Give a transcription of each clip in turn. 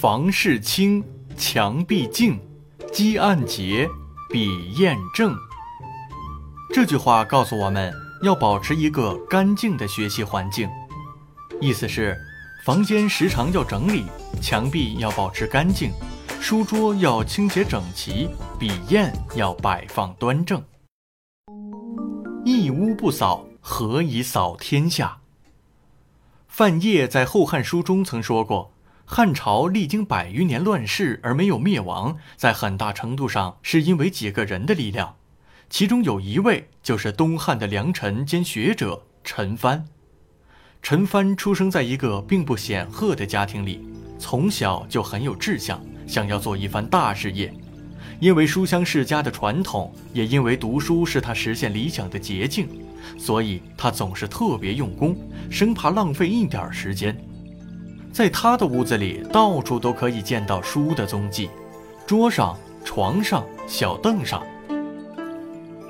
房事清，墙壁净，积案洁，笔砚正。这句话告诉我们要保持一个干净的学习环境，意思是房间时常要整理，墙壁要保持干净，书桌要清洁整齐，笔砚要摆放端正。一屋不扫，何以扫天下？范晔在《后汉书》中曾说过，汉朝历经百余年乱世而没有灭亡，在很大程度上是因为几个人的力量。其中有一位就是东汉的良臣兼学者陈蕃。陈蕃出生在一个并不显赫的家庭里，从小就很有志向，想要做一番大事业。因为书香世家的传统，也因为读书是他实现理想的捷径，所以他总是特别用功，生怕浪费一点时间。在他的屋子里，到处都可以见到书的踪迹，桌上、床上、小凳上。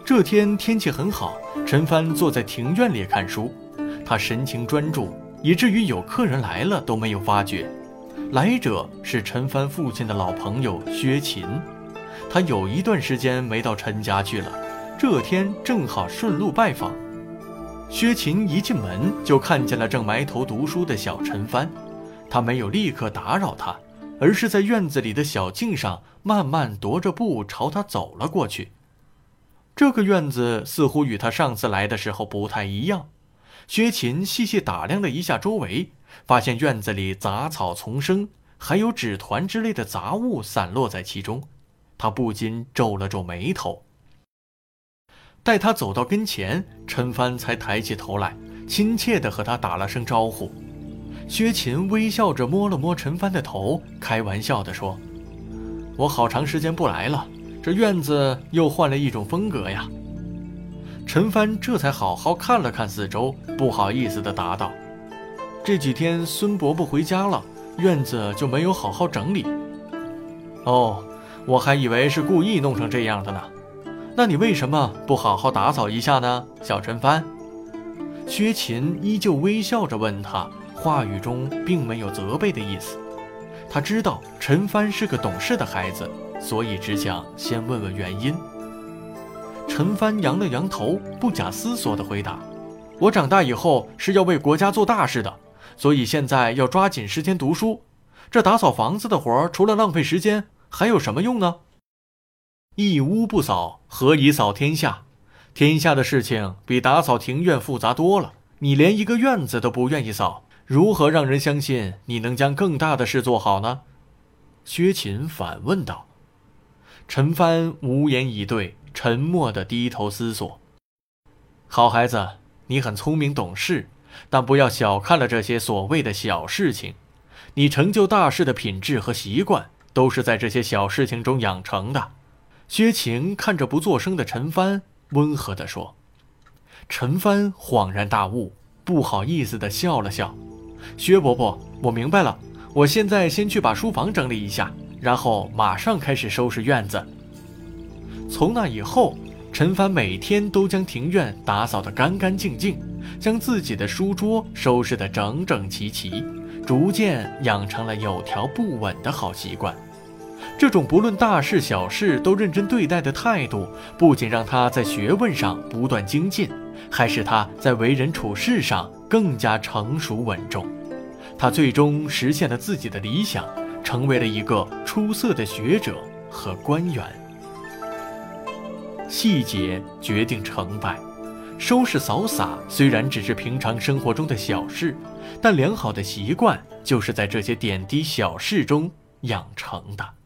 这天天气很好，陈帆坐在庭院里看书，他神情专注，以至于有客人来了都没有发觉。来者是陈帆父亲的老朋友薛勤，他有一段时间没到陈家去了，这天正好顺路拜访。薛勤一进门就看见了正埋头读书的小陈帆，他没有立刻打扰他，而是在院子里的小径上慢慢踱着步朝他走了过去。这个院子似乎与他上次来的时候不太一样。薛勤细细打量了一下周围，发现院子里杂草丛生，还有纸团之类的杂物散落在其中，他不禁皱了皱眉头。待他走到跟前，陈帆才抬起头来，亲切地和他打了声招呼。薛勤微笑着摸了摸陈帆的头，开玩笑地说：“我好长时间不来了。”这院子又换了一种风格呀。陈帆这才好好看了看四周，不好意思地答道：“这几天孙伯伯回家了，院子就没有好好整理。”哦，我还以为是故意弄成这样的呢。那你为什么不好好打扫一下呢，小陈帆？薛勤依旧微笑着问他，话语中并没有责备的意思。他知道陈帆是个懂事的孩子。所以只想先问问原因。陈帆扬了扬头，不假思索地回答：“我长大以后是要为国家做大事的，所以现在要抓紧时间读书。这打扫房子的活儿，除了浪费时间，还有什么用呢？一屋不扫，何以扫天下？天下的事情比打扫庭院复杂多了。你连一个院子都不愿意扫，如何让人相信你能将更大的事做好呢？”薛勤反问道。陈帆无言以对，沉默地低头思索。好孩子，你很聪明懂事，但不要小看了这些所谓的小事情。你成就大事的品质和习惯，都是在这些小事情中养成的。薛晴看着不作声的陈帆，温和地说。陈帆恍然大悟，不好意思地笑了笑。薛伯伯，我明白了，我现在先去把书房整理一下。然后马上开始收拾院子。从那以后，陈凡每天都将庭院打扫得干干净净，将自己的书桌收拾得整整齐齐，逐渐养成了有条不紊的好习惯。这种不论大事小事都认真对待的态度，不仅让他在学问上不断精进，还使他在为人处事上更加成熟稳重。他最终实现了自己的理想。成为了一个出色的学者和官员。细节决定成败，收拾扫洒虽然只是平常生活中的小事，但良好的习惯就是在这些点滴小事中养成的。